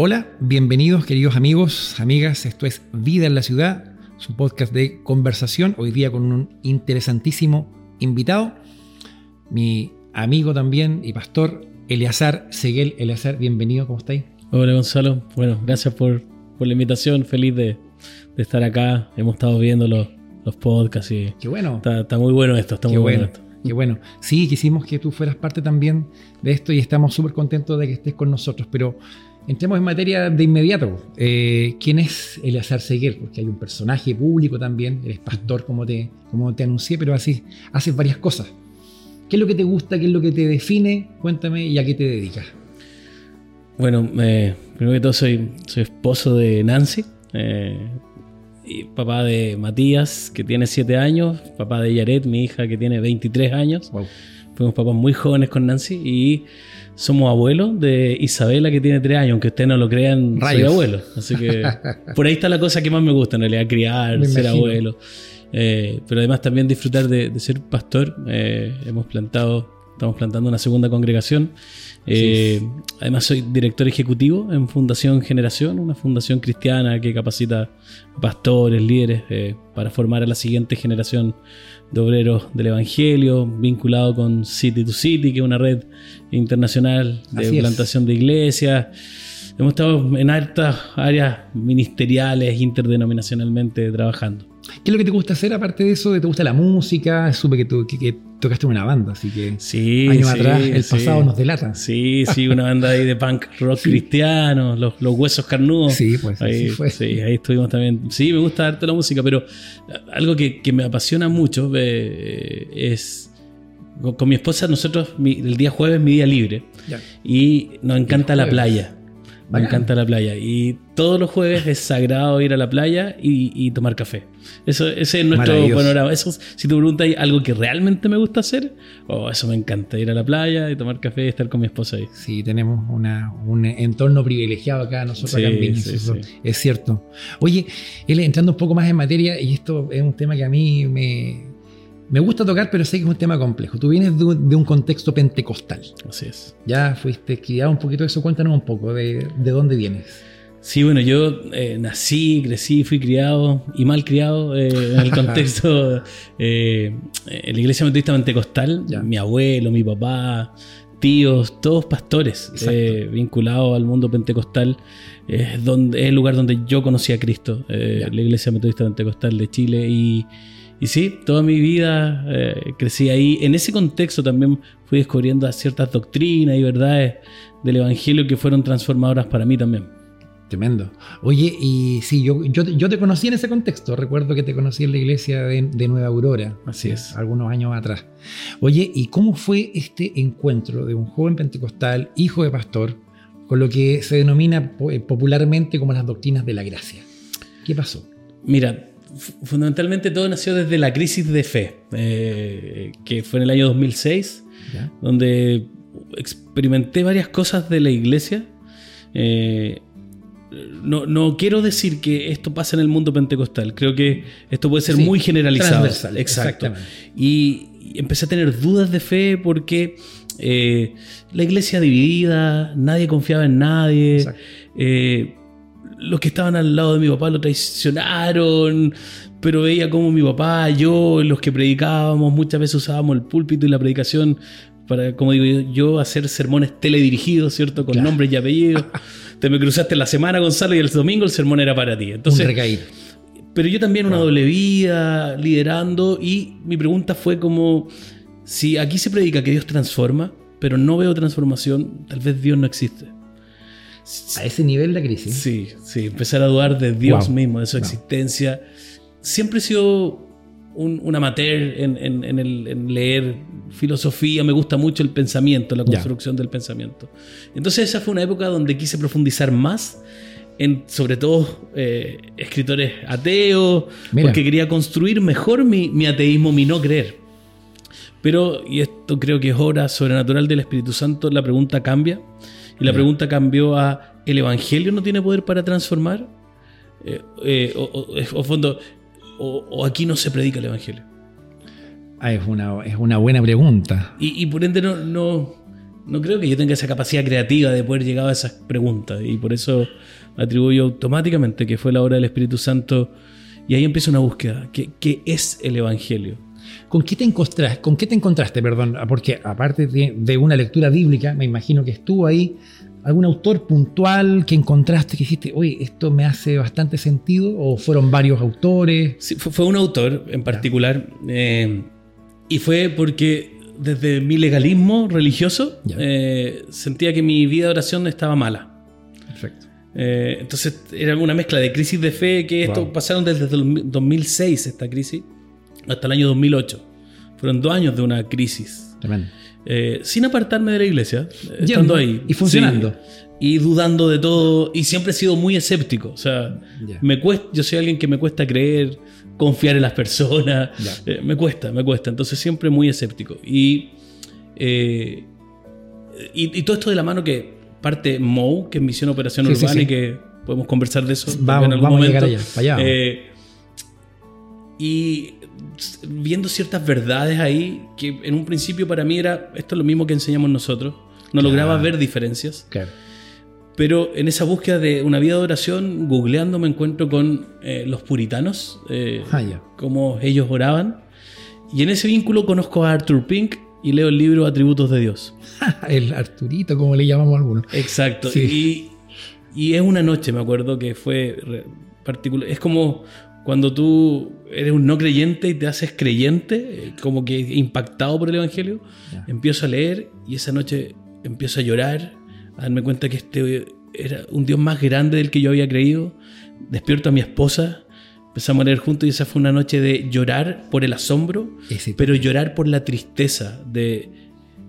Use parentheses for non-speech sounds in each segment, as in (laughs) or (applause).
Hola, bienvenidos queridos amigos, amigas, esto es Vida en la Ciudad, su podcast de conversación, hoy día con un interesantísimo invitado, mi amigo también y pastor Eleazar Seguel. Eleazar, bienvenido, ¿cómo estáis? Hola Gonzalo, bueno, gracias por, la invitación, feliz de, estar acá, hemos estado viendo los, podcasts y Qué bueno. Está, muy bueno esto, está muy bueno, esto. Qué bueno. Sí, quisimos que tú fueras parte también de esto y estamos súper contentos de que estés con nosotros, pero Entremos en materia de inmediato. Eh, ¿Quién es Eleazar Seguer? Porque hay un personaje público también, eres pastor como te, como te anuncié, pero así haces varias cosas. ¿Qué es lo que te gusta? ¿Qué es lo que te define? Cuéntame y a qué te dedicas. Bueno, eh, primero que todo soy, soy esposo de Nancy, eh, y papá de Matías, que tiene 7 años, papá de Yaret, mi hija, que tiene 23 años. Fuimos papás muy jóvenes con Nancy y somos abuelos de Isabela que tiene tres años, aunque ustedes no lo crean, soy abuelo. Así que (laughs) por ahí está la cosa que más me gusta en realidad, criar, ser abuelo. Eh, pero además también disfrutar de, ser pastor. Eh, hemos plantado, estamos plantando una segunda congregación. Eh, además soy director ejecutivo en Fundación Generación, una fundación cristiana que capacita pastores, líderes para formar a la siguiente generación de obreros del Evangelio, vinculado con City to City, que es una red internacional de plantación de iglesias. Hemos estado en altas áreas ministeriales, interdenominacionalmente trabajando. ¿Qué es lo que te gusta hacer aparte de eso? ¿Te gusta la música? Supe que, tú, que, tocaste una banda, así que sí, años atrás el pasado nos delata. Sí, sí, una banda ahí de punk rock (laughs) cristiano, los, huesos carnudos. Sí, pues ahí, fue. Sí, ahí estuvimos también. Sí, me gusta darte la música, pero algo que, me apasiona mucho eh, es con mi esposa, nosotros, el día jueves es mi día libre. Y nos encanta la playa. Me encanta la playa. Y todos los jueves es sagrado ir a la playa y, tomar café. Eso, ese es nuestro panorama. Eso, si tú preguntas algo que realmente me gusta hacer, oh, eso me encanta, ir a la playa y tomar café y estar con mi esposa ahí. Sí, tenemos un entorno privilegiado acá nosotros acá en Es cierto. Oye, él entrando un poco más en materia, y esto es un tema que a mí me, me gusta tocar, pero sé que es un tema complejo. Tú vienes de un, contexto pentecostal. Así es. Ya fuiste criado un poquito de eso. Cuéntanos un poco de, dónde vienes. Sí, bueno, yo eh, nací, crecí, fui criado y mal criado eh, en el (laughs) contexto eh, en la iglesia metodista pentecostal. Mi abuelo, mi papá, tíos, todos pastores vinculados al mundo pentecostal. Es, donde, es el lugar donde yo conocí a Cristo, la iglesia metodista pentecostal de Chile. Y y sí, toda mi vida eh, crecí ahí. En ese contexto también fui descubriendo ciertas doctrinas y verdades del Evangelio que fueron transformadoras para mí también. Tremendo. Oye, y sí, yo, yo, te conocí en ese contexto. Recuerdo que te conocí en la iglesia de, Nueva Aurora. Así es. Algunos años atrás. Oye, ¿y cómo fue este encuentro de un joven pentecostal, hijo de pastor, con lo que se denomina eh, popularmente como las doctrinas de la gracia? ¿Qué pasó? Mira, fundamentalmente todo nació desde la crisis de fe, eh, que fue en el año 2006, donde experimenté varias cosas de la iglesia. Eh, no, quiero decir que esto pasa en el mundo pentecostal, creo que esto puede ser muy generalizado. Exacto. Y, empecé a tener dudas de fe porque eh, la iglesia dividida, nadie confiaba en nadie los que estaban al lado de mi papá lo traicionaron, pero veía como mi papá, yo, los que predicábamos, muchas veces usábamos el púlpito y la predicación para, como digo yo, hacer sermones teledirigidos, ¿cierto? Con nombres y apellidos. (laughs) Te me cruzaste la semana, Gonzalo, y el domingo el sermón era para ti. Entonces, Un Pero yo también una doble vida, liderando, y mi pregunta fue como, si aquí se predica que Dios transforma, pero no veo transformación, tal vez Dios no existe. A ese nivel de crisis. Sí, sí, empezar a dudar de Dios mismo, de su existencia. Siempre he sido un, amateur en, leer filosofía, me gusta mucho el pensamiento, la construcción del pensamiento. Entonces esa fue una época donde quise profundizar más en sobre todo eh, escritores ateos, porque quería construir mejor mi, mi, ateísmo, mi no creer. Pero, y esto creo que es obra sobrenatural del Espíritu Santo, la pregunta cambia. Y la pregunta cambió a, ¿el Evangelio no tiene poder para transformar? Eh, eh, o, fondo, o, aquí no se predica el Evangelio? Ah, es, una, es una buena pregunta. Y, por ende no, no creo que yo tenga esa capacidad creativa de poder llegar a esas preguntas y por eso atribuyo automáticamente que fue la obra del Espíritu Santo y ahí empieza una búsqueda. ¿Qué, qué es el Evangelio? ¿Con qué te encontraste? ¿Con qué te encontraste, perdón? Porque aparte de, de, una lectura bíblica, me imagino que estuvo ahí algún autor puntual que encontraste que dijiste, oye, esto me hace bastante sentido, o fueron varios autores. Sí, fue, fue un autor en particular, eh, y fue porque desde mi legalismo religioso eh, sentía que mi vida de oración estaba mala. Perfecto. Eh, entonces era una mezcla de crisis de fe que esto Wow. pasaron desde el 2006 esta crisis hasta el año 2008. Fueron dos años de una crisis. Tremendo. Eh, sin apartarme de la iglesia, eh, Yendo estando ahí. y funcionando. Sí. y dudando de todo. Y siempre he sido muy escéptico. O sea, me cuesta, yo soy alguien que me cuesta creer, confiar en las personas. Eh, me cuesta, me cuesta. Entonces siempre muy escéptico. Y, eh, y, y todo esto de la mano que parte MOU, que es Misión Operación Sí, Urbana, sí. y que podemos conversar de eso Vamos- en algún vamos a momento. llegar allá, para allá. Y viendo ciertas verdades ahí, que en un principio para mí era, esto es lo mismo que enseñamos nosotros, no Claro. lograba ver diferencias, Claro. pero en esa búsqueda de una vida de oración, googleando me encuentro con eh, los puritanos, eh, Ah, cómo ellos oraban, y en ese vínculo conozco a Arthur Pink y leo el libro Atributos de Dios. (laughs) El Arturito, como le llamamos algunos. Exacto. Sí. Y, y es una noche, me acuerdo, que fue particular. Es como cuando tú eres un no creyente y te haces creyente, eh, como que impactado por el Evangelio. Empiezo a leer y esa noche empiezo a llorar, a darme cuenta que este era un Dios más grande del que yo había creído. Despierto a mi esposa, empezamos a leer juntos y esa fue una noche de llorar por el asombro, Ese pero llorar por la tristeza de,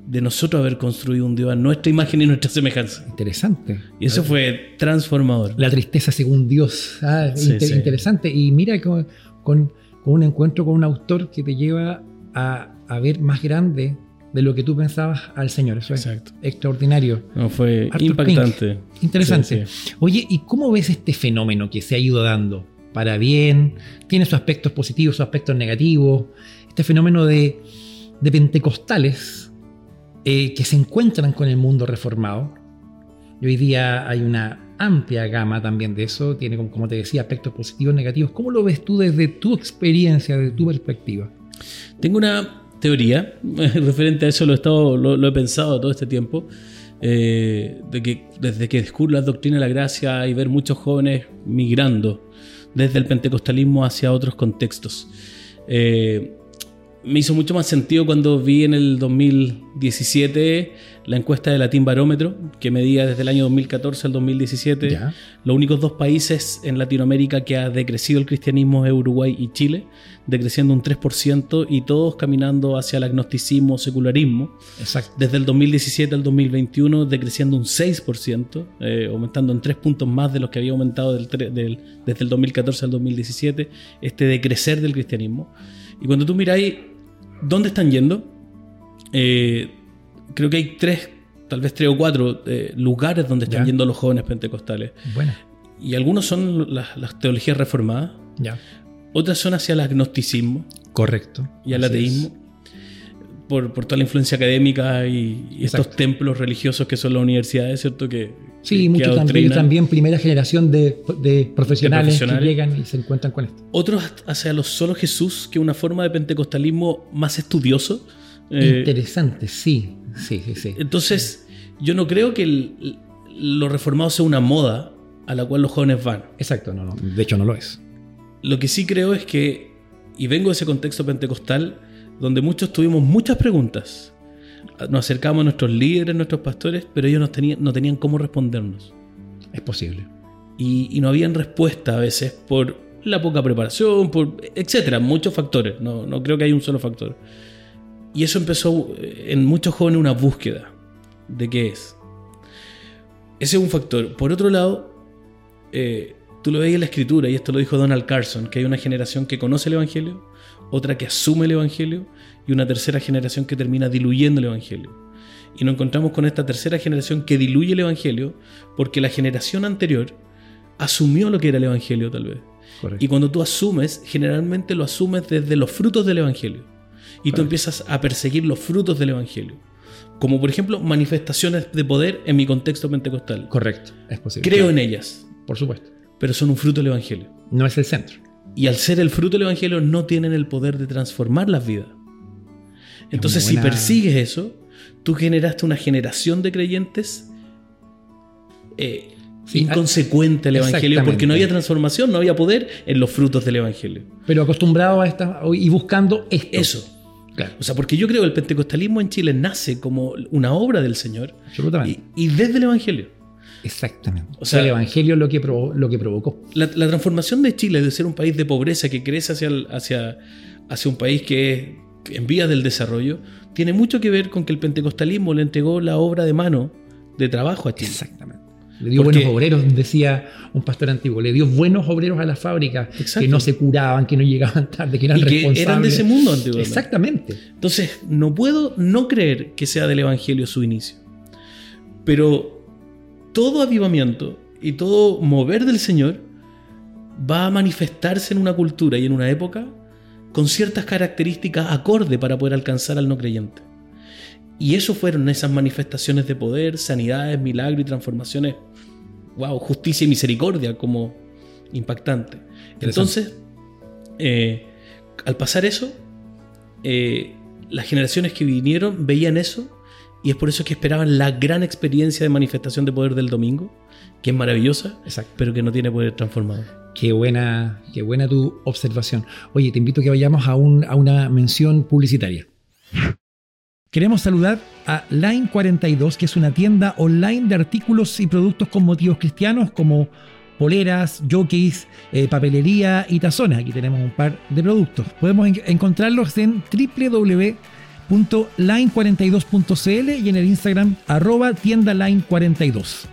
de nosotros haber construido un Dios a nuestra imagen y nuestra semejanza. Interesante. Y eso fue transformador. La tristeza según Dios. Ah, Sí, inter- sí. Interesante. Y mira con, con- con un encuentro con un autor que te lleva a, a ver más grande de lo que tú pensabas al Señor. Eso es Exacto. extraordinario. No, fue Arthur impactante. Interesante. Sí, Oye, ¿y cómo ves este fenómeno que se ha ido dando? Para bien, tiene sus aspectos positivos, sus aspectos negativos. Este fenómeno de, de pentecostales eh, que se encuentran con el mundo reformado. Y hoy día hay una amplia gama también de eso. Tiene, como, como te decía, aspectos positivos, negativos. ¿Cómo lo ves tú desde tu experiencia, desde tu perspectiva? Tengo una teoría (laughs) referente a eso, lo he, estado, lo, he pensado todo este tiempo, eh, desde que descubro la doctrina de la gracia y ver muchos jóvenes migrando desde el pentecostalismo hacia otros contextos. Eh, me hizo mucho más sentido cuando vi en el 2017 la encuesta de Latin Barómetro, que medía desde el año 2014 al 2017 Ya. los únicos dos países en Latinoamérica que ha decrecido el cristianismo es Uruguay y Chile, decreciendo un 3% y todos caminando hacia el agnosticismo, secularismo. Exacto. Desde el 2017 al 2021 decreciendo un 6%, eh, aumentando en 3 puntos más de los que había aumentado del del- desde el 2014 al 2017, este decrecer del cristianismo. Y cuando tú miráis dónde están yendo, eh, creo que hay tres, tal vez tres o cuatro eh, lugares donde están Ya. yendo los jóvenes pentecostales. Bueno, Y algunos son las, las teologías reformadas, ya. otras son hacia el agnosticismo Correcto. y al ateísmo, por, por toda la influencia académica y, y estos templos religiosos que son las universidades, ¿cierto? Que, Sí, que- muchos también, primera generación de, de profesionales, profesionales. que llegan y se encuentran con esto. Otros hacia los solo Jesús, que es una forma de pentecostalismo más estudioso. Eh, Interesante, sí, sí, sí, sí. entonces, yo no creo que el- lo reformado sea una moda a la cual los jóvenes van. Exacto, no, no, de hecho no lo es. Lo que sí creo es que, y vengo de ese contexto pentecostal, donde muchos tuvimos muchas preguntas. Nos acercamos a nuestros líderes, nuestros pastores, pero ellos no tenían, no tenían cómo respondernos. Es posible. Y, y no habían respuesta a veces por la poca preparación, por etcétera, muchos factores. No, no creo que hay un solo factor. Y eso empezó eh, en muchos jóvenes una búsqueda de qué es. Ese es un factor. Por otro lado, eh, tú lo veis en la escritura, y esto lo dijo Donald Carson, que hay una generación que conoce el Evangelio, otra que asume el Evangelio, y una tercera generación que termina diluyendo el Evangelio. Y nos encontramos con esta tercera generación que diluye el Evangelio porque la generación anterior asumió lo que era el Evangelio tal vez. Correcto. Y cuando tú asumes, generalmente lo asumes desde los frutos del Evangelio. Y tú empiezas a perseguir los frutos del Evangelio. como por ejemplo manifestaciones de poder en mi contexto pentecostal. Correcto, es posible. Creo en ellas, Por supuesto. pero son un fruto del Evangelio. No es el centro. Y al ser el fruto del Evangelio no tienen el poder de transformar las vidas. Entonces, buena- si persigues eso, tú generaste una generación de creyentes eh, Sí, inconsecuente al Evangelio porque no había transformación, no había poder en los frutos del Evangelio. Pero acostumbrado a esta y buscando esto. Eso. Claro, O sea, porque yo creo que el pentecostalismo en Chile nace como una obra del Señor absolutamente. y, y desde el Evangelio. Exactamente. O sea- el evangelio lo que, provo- lo que provocó. La, la transformación de Chile de ser un país de pobreza que crece hacia, el- hacia, hacia un país que es en vías del desarrollo tiene mucho que ver con que el pentecostalismo le entregó la obra de mano de trabajo a Chile. Exactamente. Le dio Porque- buenos obreros, decía un pastor antiguo. Le dio buenos obreros a las fábricas Exacto. que no se curaban, que no llegaban (laughs) tarde, que eran Y que responsables. eran de ese mundo antiguamente. Exactamente. Entonces, no puedo no creer que sea del Evangelio su inicio. Pero todo avivamiento y todo mover del Señor va a manifestarse en una cultura y en una época con ciertas características acorde para poder alcanzar al no creyente. Y eso fueron esas manifestaciones de poder, sanidades, milagros y transformaciones. Wow, justicia y misericordia como impactante. Entonces, eh, al pasar eso, eh, las generaciones que vinieron veían eso y es por eso que esperaban la gran experiencia de manifestación de poder del domingo, que es maravillosa, Exacto. pero que no tiene poder transformador. Qué buena, qué buena tu observación. Oye, te invito a que vayamos a, un- a una mención publicitaria. Queremos saludar a Line 42, que es una tienda online de artículos y productos con motivos cristianos como poleras, jockeys, eh, papelería y tazones. Aquí tenemos un par de productos. Podemos en- encontrarlos en www.line42.cl y en el Instagram arroba tienda line 42.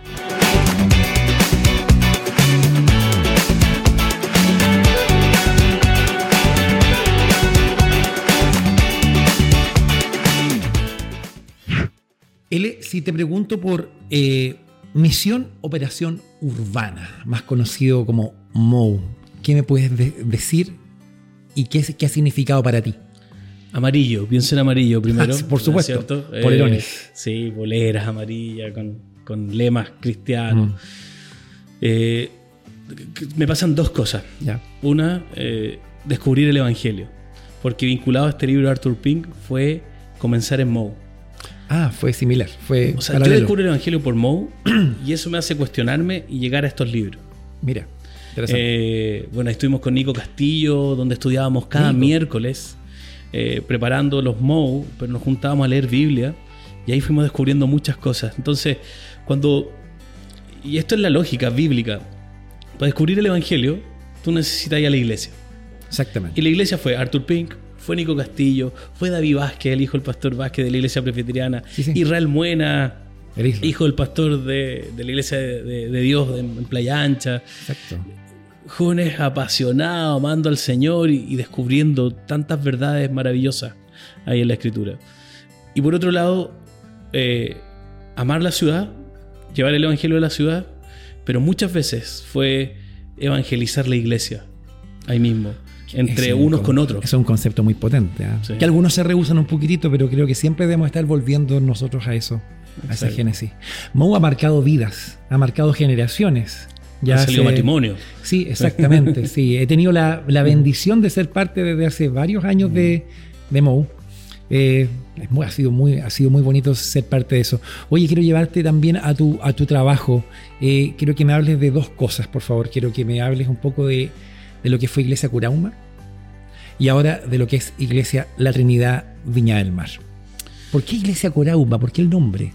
L, si te pregunto por eh, Misión Operación Urbana, más conocido como MOU, ¿qué me puedes de- decir y qué, qué ha significado para ti? Amarillo, pienso en amarillo primero. (laughs) Por ¿no es supuesto. cierto? Eh, Polerones. sí, boleras amarillas con, con lemas cristianos. Mm, Eh, me pasan dos cosas. ya. Una, eh, descubrir el Evangelio. Porque vinculado a este libro de Arthur Pink fue comenzar en Moe. Ah, fue similar, fue O sea, yo paralelo. descubro el Evangelio por Moe (clears throat) y eso me hace cuestionarme y llegar a estos libros. Mira. Eh, bueno, ahí estuvimos con Nico Castillo, donde estudiábamos cada Nico. miércoles, eh, preparando los MOU, pero nos juntábamos a leer Biblia y ahí fuimos descubriendo muchas cosas. Entonces, cuando. Y esto es la lógica bíblica. Para descubrir el Evangelio, tú necesitas ir a la iglesia. Exactamente. Y la iglesia fue Arthur Pink, fue Nico Castillo, fue David Vázquez, el hijo del pastor Vázquez de la iglesia presbiteriana, Sí, sí. Israel Muena, Eres- hijo del pastor de, de la iglesia de, de- de Dios en, en Playa Ancha Exacto. Jóvenes apasionados, amando al Señor y, y descubriendo tantas verdades maravillosas ahí en la Escritura. Y por otro lado, eh, amar la ciudad, llevar el Evangelio de la ciudad, pero muchas veces fue evangelizar la iglesia ahí mismo, entre un unos con- otros. Es un concepto muy potente. ¿ah? Sí. Que algunos se rehusan un poquitito, pero creo que siempre debemos estar volviendo nosotros a eso, a esa Exacto. génesis. Mou ha marcado vidas, ha marcado generaciones. Ya ha salido matrimonio. Sí, exactamente. sí, he tenido la, la bendición de ser parte desde hace varios años de, de Mou. Eh, es muy- ha, sido muy, ha sido muy bonito ser parte de eso. Oye, quiero llevarte también a tu, a tu trabajo. Eh, quiero que me hables de dos cosas, por favor. Quiero que me hables un poco de, de lo que fue Iglesia Curauma y ahora de lo que es Iglesia La Trinidad Viña del Mar. ¿Por qué Iglesia Curauma? ¿Por qué el nombre?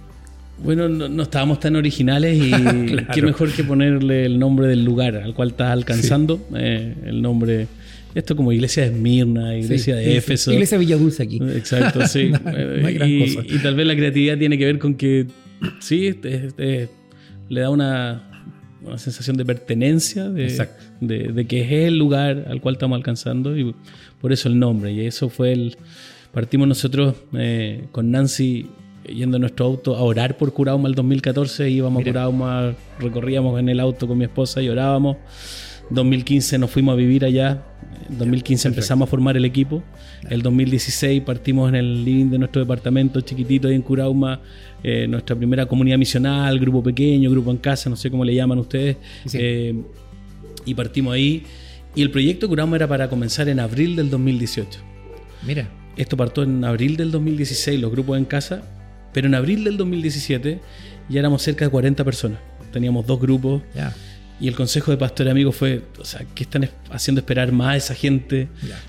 Bueno, no, no estábamos tan originales y (laughs) Claro. qué mejor que ponerle el nombre del lugar al cual estás alcanzando, eh, el nombre, esto como iglesia de Esmirna, iglesia Sí, de. Éfeso. Iglesia Villadulce aquí. Exacto, sí. (laughs) No, no hay gran y, cosa. y tal vez la creatividad tiene que ver con que, sí, este- este le da una, una sensación de pertenencia, de, de, de que es el lugar al cual estamos alcanzando y por eso el nombre. Y eso fue el... Partimos nosotros eh, con Nancy yendo en nuestro auto a orar por Curauma el 2014, íbamos Mira. a Curauma, recorríamos en el auto con mi esposa y orábamos 2015 nos fuimos a vivir allá. En 2015 empezamos a formar el equipo. El 2016 partimos en el living de nuestro departamento chiquitito ahí en Curauma, eh, nuestra primera comunidad misional, grupo pequeño, grupo en casa, no sé cómo le llaman ustedes. Sí. Eh, y partimos ahí. Y el proyecto Curauma era para comenzar en abril del 2018. Mira, Esto partió en abril del 2016, los grupos en casa, pero en abril del 2017 ya éramos cerca de 40 personas. Teníamos dos grupos y el consejo de pastor amigo fue, o sea, ¿qué están es- haciendo esperar más a esa gente?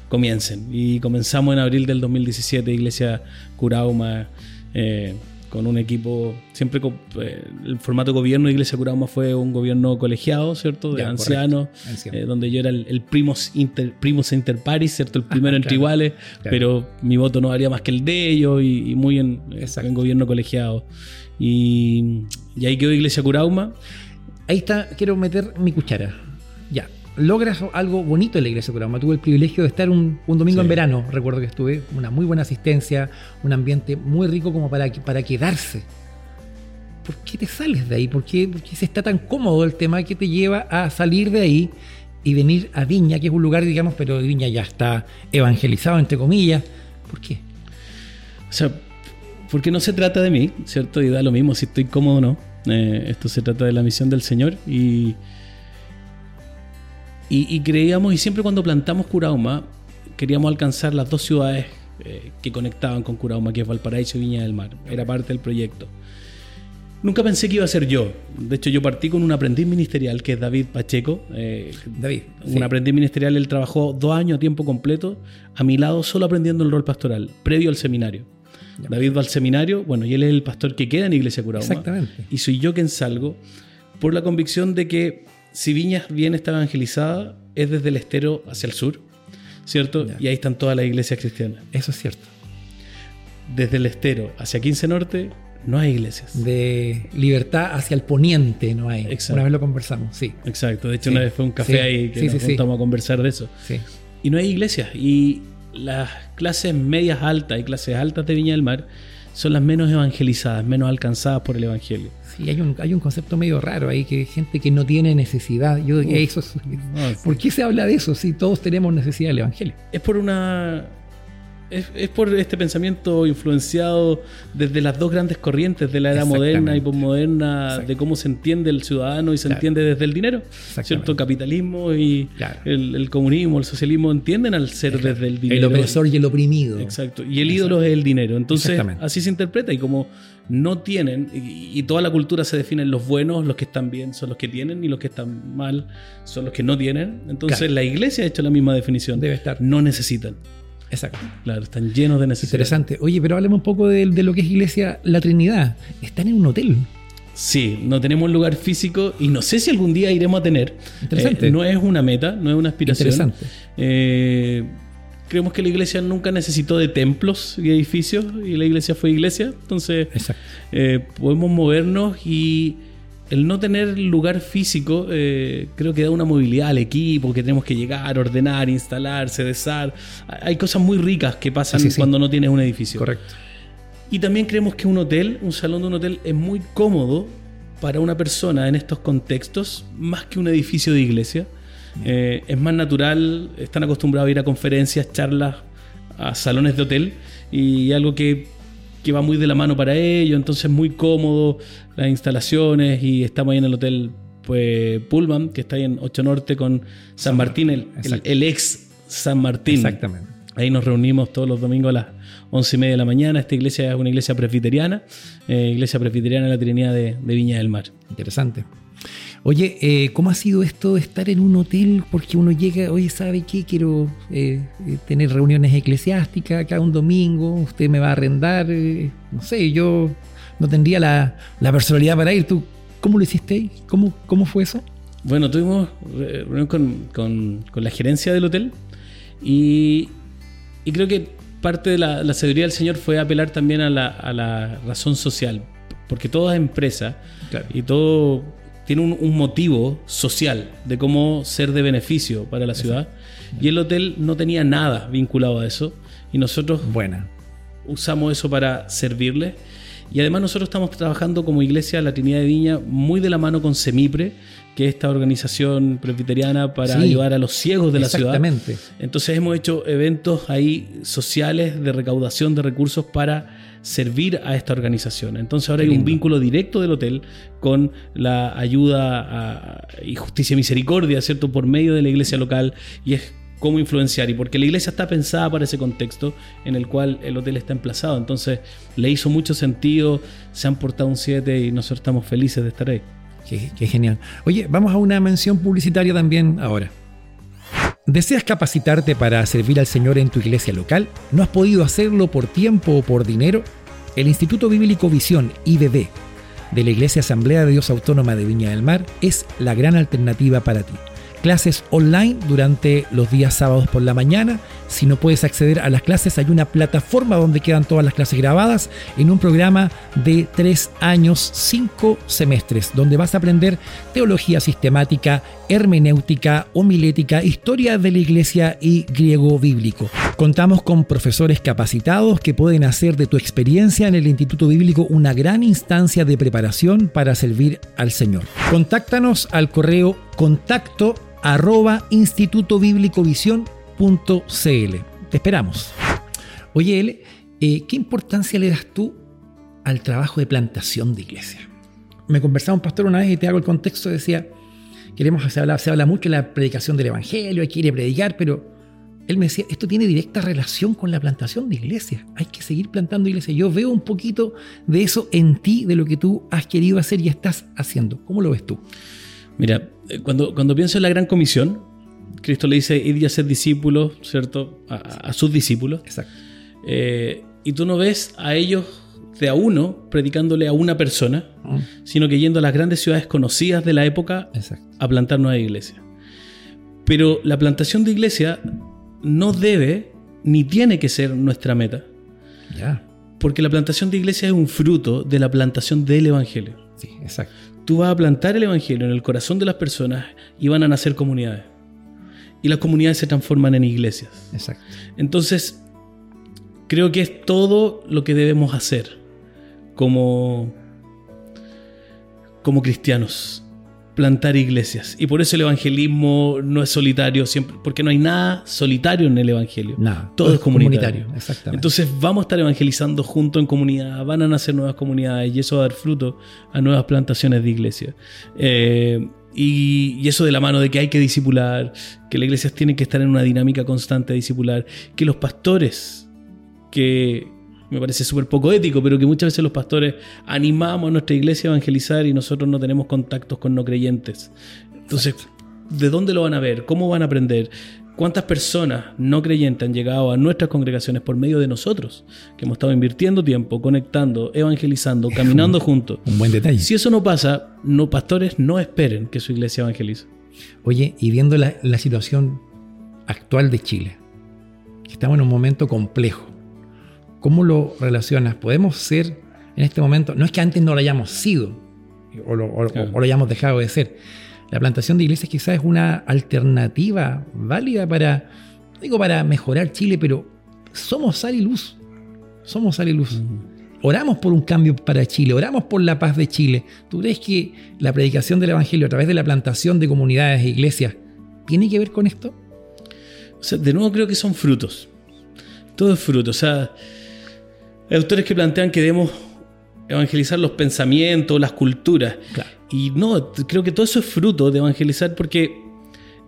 Comiencen. Y comenzamos en abril del 2017, Iglesia Curauma, eh, con un equipo, siempre con, eh, el formato gobierno de Iglesia Curauma fue un gobierno colegiado, ¿cierto? De Ya, ancianos, eh, donde yo era el, el primus inter, primus inter pares, ¿cierto? El primero (laughs) entre claro, iguales, claro. pero mi voto no valía más que el de ellos y, y muy en, Exacto. en gobierno colegiado. Y, y ahí quedó Iglesia Curauma. Ahí está, quiero meter mi cuchara. Ya. Logras algo bonito en la iglesia de Curauma. Tuve el privilegio de estar un, un domingo Sí. en verano, recuerdo que estuve, una muy buena asistencia, un ambiente muy rico como para, para quedarse. ¿Por qué te sales de ahí? ¿Por qué, por qué se está tan cómodo el tema que te lleva a salir de ahí y venir a Viña, que es un lugar, digamos, pero Viña ya está evangelizado, entre comillas? ¿Por qué? O sea, porque no se trata de mí, ¿cierto? Y da lo mismo si estoy cómodo o no. Eh, esto se trata de la misión del Señor y, y, y creíamos, y siempre cuando plantamos Curauma, queríamos alcanzar las dos ciudades eh, que conectaban con Curauma, que es Valparaíso y Viña del Mar. Era parte del proyecto. Nunca pensé que iba a ser yo. De hecho, yo partí con un aprendiz ministerial que es David Pacheco. eh, David. un sí. aprendiz ministerial, él trabajó dos años a tiempo completo a mi lado solo aprendiendo el rol pastoral, previo al seminario. Ya. David va al seminario, bueno, y él es el pastor que queda en Iglesia Curauma. Exactamente. Y soy yo quien salgo por la convicción de que si Viñas bien está evangelizada, es desde el estero hacia el sur, ¿cierto? Ya. Y ahí están todas las iglesias cristianas. Eso es cierto. Desde el estero hacia 15 Norte, no hay iglesias. De libertad hacia el poniente no hay. Exacto. Una vez lo conversamos, sí. Exacto, de hecho Sí. una vez fue un café Sí. ahí que Sí, nos juntamos a conversar de eso. Sí. Y no hay iglesias. Y las clases medias altas y clases altas de Viña del Mar son las menos evangelizadas, menos alcanzadas por el Evangelio. Sí, hay un, hay un concepto medio raro ahí, que hay gente que no tiene necesidad. Yo diría, eso es- ¿Por qué se habla de eso si todos tenemos necesidad del Evangelio? Es por una. Es, es por este pensamiento influenciado desde las dos grandes corrientes de la era moderna y posmoderna, de cómo se entiende el ciudadano y se Claro. entiende desde el dinero. ¿Cierto? Capitalismo y Claro. el, el comunismo, el socialismo entienden al ser desde el dinero. El opresor y el oprimido. Exacto. Y el ídolo es el dinero. Entonces, Exactamente. así se interpreta. Y como no tienen, y, y toda la cultura se define en los buenos, los que están bien son los que tienen, y los que están mal son los que no tienen. Entonces, Claro. la iglesia ha hecho la misma definición. Debe estar. No necesitan. Exacto. Claro, están llenos de necesidades. Interesante. Oye, pero háblame un poco de, de lo que es Iglesia La Trinidad. Están en un hotel. Sí, no tenemos lugar físico y no sé si algún día iremos a tener. Interesante. Eh, no es una meta, no es una aspiración. Interesante. Eh, creemos que la iglesia nunca necesitó de templos y edificios y la iglesia fue iglesia. Entonces, Exacto. eh, podemos movernos y el no tener lugar físico eh, creo que da una movilidad al equipo, que tenemos que llegar, ordenar, instalar, cedezar. Hay cosas muy ricas que pasan Sí, sí. cuando no tienes un edificio. Correcto. Y también creemos que un hotel, un salón de un hotel, es muy cómodo para una persona en estos contextos, más que un edificio de iglesia. Eh, es más natural, están acostumbrados a ir a conferencias, charlas, a salones de hotel, y algo que, que va muy de la mano para ellos, entonces muy cómodo, las instalaciones, y estamos ahí en el hotel pues, Pullman, que está ahí en 8 Norte con San Martín, el, el- el ex San Martín. Exactamente. Ahí nos reunimos todos los domingos a las once y media de la mañana. Esta iglesia es una iglesia presbiteriana, eh, iglesia presbiteriana de la Trinidad de, de Viña del Mar. Interesante. Oye, eh, ¿cómo ha sido esto de estar en un hotel? Porque uno llega, oye, ¿sabe qué? Quiero eh, tener reuniones eclesiásticas cada un domingo, usted me va a arrendar, eh, no sé, yo no tendría la, la personalidad para ir. ¿Tú cómo lo hiciste ahí? ¿Cómo, cómo fue eso? Bueno, tuvimos reunión con, con- con la gerencia del hotel y, y creo que parte de la, la sabiduría del Señor fue apelar también a la, a la razón social, porque toda empresa Claro. y todo tiene un, un motivo social de cómo ser de beneficio para la ciudad y el hotel no tenía nada vinculado a eso y nosotros Buena. usamos eso para servirles Y además nosotros estamos trabajando como Iglesia La Trinidad de Viña muy de la mano con Semipre, que es esta organización presbiteriana para ayudar a los ciegos de la ciudad. Exactamente. Entonces hemos hecho eventos ahí sociales de recaudación de recursos para servir a esta organización. Entonces ahora hay un vínculo directo del hotel con la ayuda y justicia y misericordia, ¿cierto? Por medio de la iglesia local y es cómo influenciar y porque la iglesia está pensada para ese contexto en el cual el hotel está emplazado. Entonces le hizo mucho sentido, se han portado un 7 y nosotros estamos felices de estar ahí. Qué genial. Oye, vamos a una mención publicitaria también ahora. ¿Deseas capacitarte para servir al Señor en tu iglesia local? ¿No has podido hacerlo por tiempo o por dinero? El Instituto Bíblico Visión, IBB, de la Iglesia Asamblea de Dios Autónoma de Viña del Mar es la gran alternativa para ti clases online durante los días sábados por la mañana. Si no puedes acceder a las clases, hay una plataforma donde quedan todas las clases grabadas en un programa de tres años, cinco semestres, donde vas a aprender teología sistemática, hermenéutica, homilética, historia de la iglesia y griego bíblico. Contamos con profesores capacitados que pueden hacer de tu experiencia en el Instituto Bíblico una gran instancia de preparación para servir al Señor. Contáctanos al correo contacto arroba institutobiblicovisión.cl. Te esperamos. Oye, L, eh, ¿qué importancia le das tú al trabajo de plantación de iglesia? Me conversaba un pastor una vez y te hago el contexto, decía, queremos, se habla, se habla mucho de la predicación del Evangelio, hay que ir a predicar, pero él me decía, esto tiene directa relación con la plantación de iglesia. Hay que seguir plantando iglesia. Yo veo un poquito de eso en ti, de lo que tú has querido hacer y estás haciendo. ¿Cómo lo ves tú? Mira, eh, cuando, cuando pienso en la gran comisión, Cristo le dice, id y hacer discípulos, ¿cierto? A, sus discípulos. Exacto. Eh, y tú no ves a ellos de a uno predicándole a una persona, mm. sino que yendo a las grandes ciudades conocidas de la época a plantar nueva iglesia. Pero la plantación de iglesia no debe ni tiene que ser nuestra meta. Ya. Porque la plantación de iglesia es un fruto de la plantación del Evangelio. Sí, exacto tú vas a plantar el Evangelio en el corazón de las personas y van a nacer comunidades. Y las comunidades se transforman en iglesias. Exacto. Entonces, creo que es todo lo que debemos hacer como, como cristianos plantar iglesias. Y por eso el evangelismo no es solitario siempre, porque no hay nada solitario en el evangelio. Nada. Todo, es comunitario. Exactamente. Entonces vamos a estar evangelizando junto en comunidad, van a nacer nuevas comunidades y eso va a dar fruto a nuevas plantaciones de iglesia. Eh, y, y, eso de la mano de que hay que disipular, que las iglesias tienen que estar en una dinámica constante de disipular, que los pastores que me parece súper poco ético, pero que muchas veces los pastores animamos a nuestra iglesia a evangelizar y nosotros no tenemos contactos con no creyentes. Entonces, ¿de dónde lo van a ver? ¿Cómo van a aprender? ¿Cuántas personas no creyentes han llegado a nuestras congregaciones por medio de nosotros? Que hemos estado invirtiendo tiempo, conectando, evangelizando, caminando juntos. Un buen detalle. Si eso no pasa, no pastores no esperen que su iglesia evangelice. Oye, y viendo la, la situación actual de Chile, estamos en un momento complejo. ¿Cómo lo relacionas? ¿Podemos ser en este momento, no es que antes no lo hayamos sido o lo, hayamos dejado de ser, la plantación de iglesias quizás es una alternativa válida para, digo, para mejorar Chile, pero somos sal y luz, somos sal y luz. Oramos por un cambio para Chile, oramos por la paz de Chile. ¿Tú crees que la predicación del Evangelio a través de la plantación de comunidades e iglesias tiene que ver con esto? O sea, de nuevo creo que son frutos. Todo es fruto. O sea, hay autores que plantean que debemos evangelizar los pensamientos, las culturas. Y no, creo que todo eso es fruto de evangelizar porque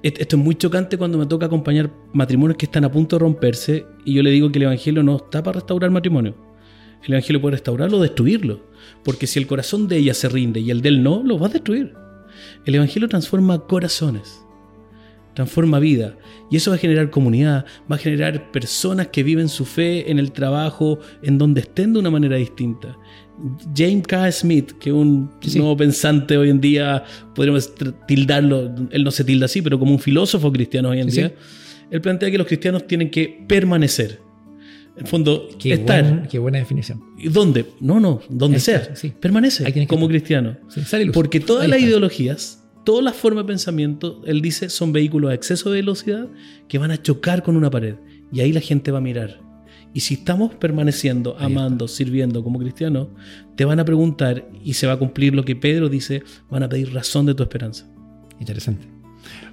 esto es muy chocante cuando me toca acompañar matrimonios que están a punto de romperse y yo le digo que el Evangelio no está para restaurar matrimonio. El Evangelio puede restaurarlo o destruirlo. Porque si el corazón de ella se rinde y el de él no, lo va a destruir. El Evangelio transforma corazones transforma vida. Y eso va a generar comunidad, va a generar personas que viven su fe en el trabajo, en donde estén de una manera distinta. James K. Smith, que es un nuevo pensante hoy en día, podríamos tildarlo, él no se tilda así, pero como un filósofo cristiano hoy en día, él plantea que los cristianos tienen que permanecer. En el fondo, qué estar. qué buena definición. ¿Y dónde? No, no, donde sea. Permanece como cristiano. Porque todas las ideologías todas las formas de pensamiento, él dice, son vehículos a exceso de velocidad que van a chocar con una pared. Y ahí la gente va a mirar. Y si estamos permaneciendo, amando, sirviendo como cristianos, te van a preguntar y se va a cumplir lo que Pedro dice, van a pedir razón de tu esperanza. Interesante.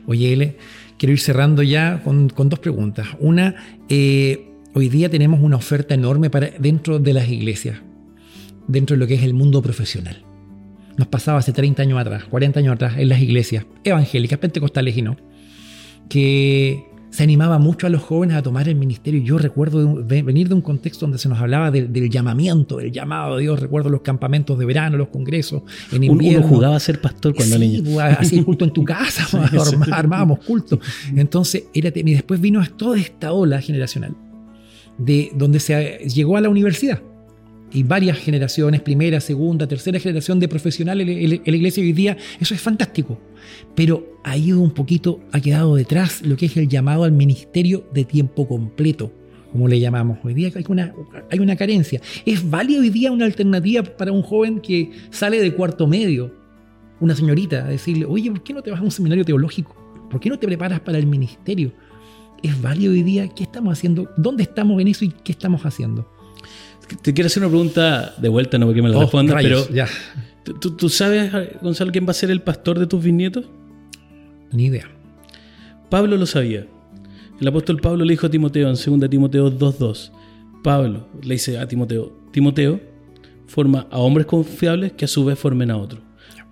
Oye, Ele, quiero ir cerrando ya con, dos preguntas. Una, eh, hoy día tenemos una oferta enorme para, dentro de las iglesias, dentro de lo que es el mundo profesional. Nos pasaba hace 30 años atrás, 40 años atrás, en las iglesias evangélicas, pentecostales y no, que se animaba mucho a los jóvenes a tomar el ministerio. Yo recuerdo venir de un contexto donde se nos hablaba del, llamamiento, del llamado de Dios. Recuerdo los campamentos de verano, los congresos, en invierno. Uno jugaba a ser pastor cuando sí, niño. Hacía culto en tu (laughs) casa, (laughs) armábamos culto. Entonces, era, y después vino toda esta ola generacional, de donde se llegó a la universidad y varias generaciones, primera, segunda, tercera generación de profesionales en la iglesia hoy día, eso es fantástico. Pero ido un poquito, ha quedado detrás lo que es el llamado al ministerio de tiempo completo, como le llamamos. Hoy día hay una, hay una carencia. ¿Es válida hoy día una alternativa para un joven que sale de cuarto medio, una señorita, a decirle, oye, ¿por qué no te vas a un seminario teológico? ¿Por qué no te preparas para el ministerio? ¿Es válido hoy día? ¿Qué estamos haciendo? ¿Dónde estamos en eso y qué estamos haciendo? Te quiero hacer una pregunta de vuelta, no porque me la oh, respondas, pero ya. ¿tú, sabes, Gonzalo, quién va a ser el pastor de tus bisnietos? Ni idea. Pablo lo sabía. El apóstol Pablo le dijo a Timoteo en 2 Timoteo 2.2. Pablo le dice a Timoteo, Timoteo forma a hombres confiables que a su vez formen a otros.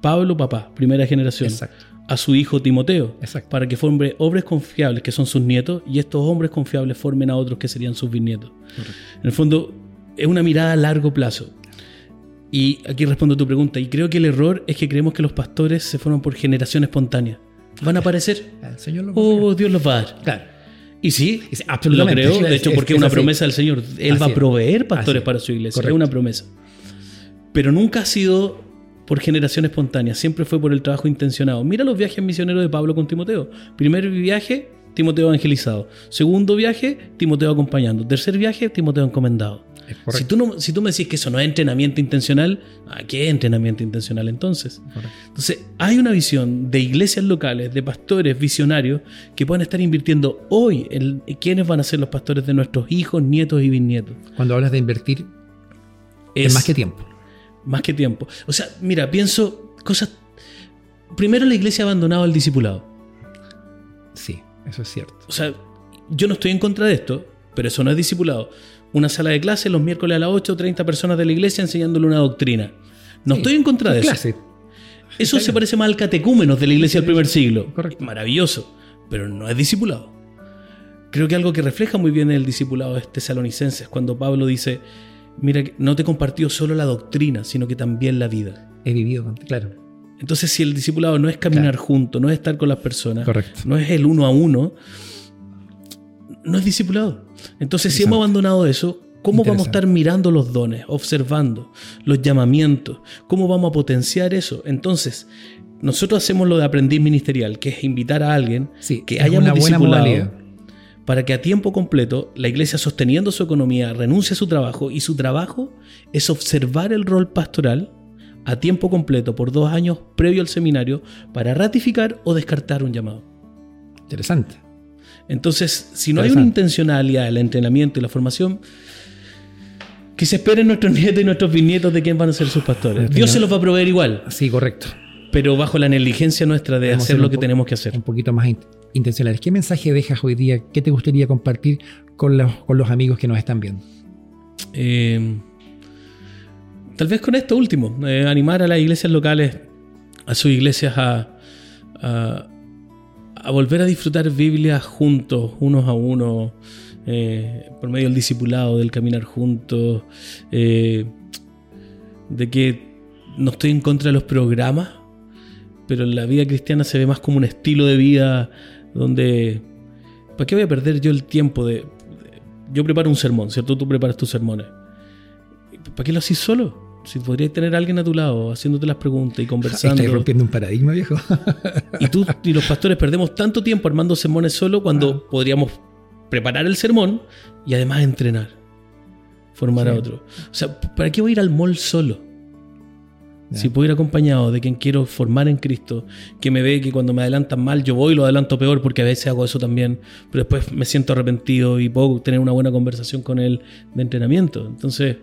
Pablo, papá, primera generación. Exacto. A su hijo Timoteo, Exacto. para que forme hombres confiables que son sus nietos y estos hombres confiables formen a otros que serían sus bisnietos. En el fondo, es una mirada a largo plazo. Y aquí respondo a tu pregunta. Y creo que el error es que creemos que los pastores se forman por generación espontánea. ¿Van a aparecer? El Señor lo oh, Dios los va a dar. Claro. Y sí, absolutamente. lo creo. De hecho, porque es, una promesa del Señor. Él va a proveer pastores para su iglesia. Es una promesa. Pero nunca ha sido por generación espontánea. Siempre fue por el trabajo intencionado. Mira los viajes misioneros de Pablo con Timoteo. Primer viaje, Timoteo evangelizado. Segundo viaje, Timoteo acompañando. Tercer viaje, Timoteo encomendado. Si tú, no, si tú me decís que eso no es entrenamiento intencional, ¿a qué entrenamiento intencional entonces? Entonces, hay una visión de iglesias locales, de pastores visionarios que pueden estar invirtiendo hoy en quiénes van a ser los pastores de nuestros hijos, nietos y bisnietos. Cuando hablas de invertir, es, más que tiempo. Más que tiempo. O sea, mira, pienso cosas. Primero, la iglesia ha abandonado al discipulado. Sí, eso es cierto. O sea, yo no estoy en contra de esto, pero eso no es discipulado una sala de clase los miércoles a las 8, 30 personas de la iglesia enseñándole una doctrina. No estoy en contra de eso. Eso se parece más al catecúmenos de la iglesia del primer siglo. Maravilloso, pero no es discipulado. Creo que algo que refleja muy bien el discipulado de tesalonicenses, cuando Pablo dice, mira, no te he compartido solo la doctrina, sino que también la vida. He vivido, claro. Entonces, si el discipulado no es caminar junto, no es estar con las personas, Correcto. no es el uno a uno, no es discipulado. Entonces, si hemos abandonado eso, ¿cómo vamos a estar mirando los dones, observando los llamamientos? ¿Cómo vamos a potenciar eso? Entonces, nosotros hacemos lo de aprendiz ministerial, que es invitar a alguien que haya una discipulado para que a tiempo completo la iglesia sosteniendo su economía renuncie a su trabajo y su trabajo es observar el rol pastoral a tiempo completo por dos años previo al seminario para ratificar o descartar un llamado. Interesante. Entonces, si no hay una intencionalidad el entrenamiento y la formación, que se esperen nuestros (laughs) nietos y nuestros bisnietos de quién van a ser sus pastores. Dios se los va a proveer igual. Sí, correcto. Pero bajo la negligencia nuestra de hacer lo que tenemos que hacer. Un poquito más intencionales. ¿Qué mensaje dejas hoy día? ¿Qué te gustaría compartir con los, con los amigos que nos están viendo? Eh, tal vez con esto último, eh, animar a las iglesias locales, a sus iglesias a, a volver a disfrutar Biblia juntos, unos a unos, eh, por medio del discipulado, del caminar juntos, eh, de que no estoy en contra de los programas, pero la vida cristiana se ve más como un estilo de vida donde... ¿Para qué voy a perder yo el tiempo de... Yo preparo un sermón, ¿cierto? Tú preparas tus sermones. ¿Para qué lo haces solo? Si podrías tener a alguien a tu lado haciéndote las preguntas y conversando. Estás rompiendo un paradigma, viejo. y tú y los pastores perdemos tanto tiempo armando sermones solo cuando ah. podríamos preparar el sermón y además entrenar, formar a otro. O sea, ¿para qué voy a ir al mall solo? Si puedo ir acompañado de quien quiero formar en Cristo, que me ve que cuando me adelantan mal yo voy y lo adelanto peor porque a veces hago eso también, pero después me siento arrepentido y puedo tener una buena conversación con él de entrenamiento. Entonces,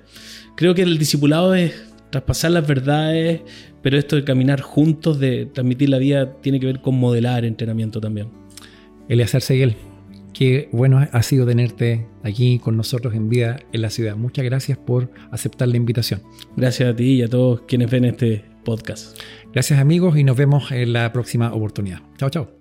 creo que el discipulado es traspasar las verdades, pero esto de caminar juntos, de transmitir la vida, tiene que ver con modelar entrenamiento también. Eleazar Seguel, qué bueno ha sido tenerte aquí con nosotros en Vida en la Ciudad. Muchas gracias por aceptar la invitación. Gracias a ti y a todos quienes ven este podcast. Gracias amigos y nos vemos en la próxima oportunidad. Chao, chao.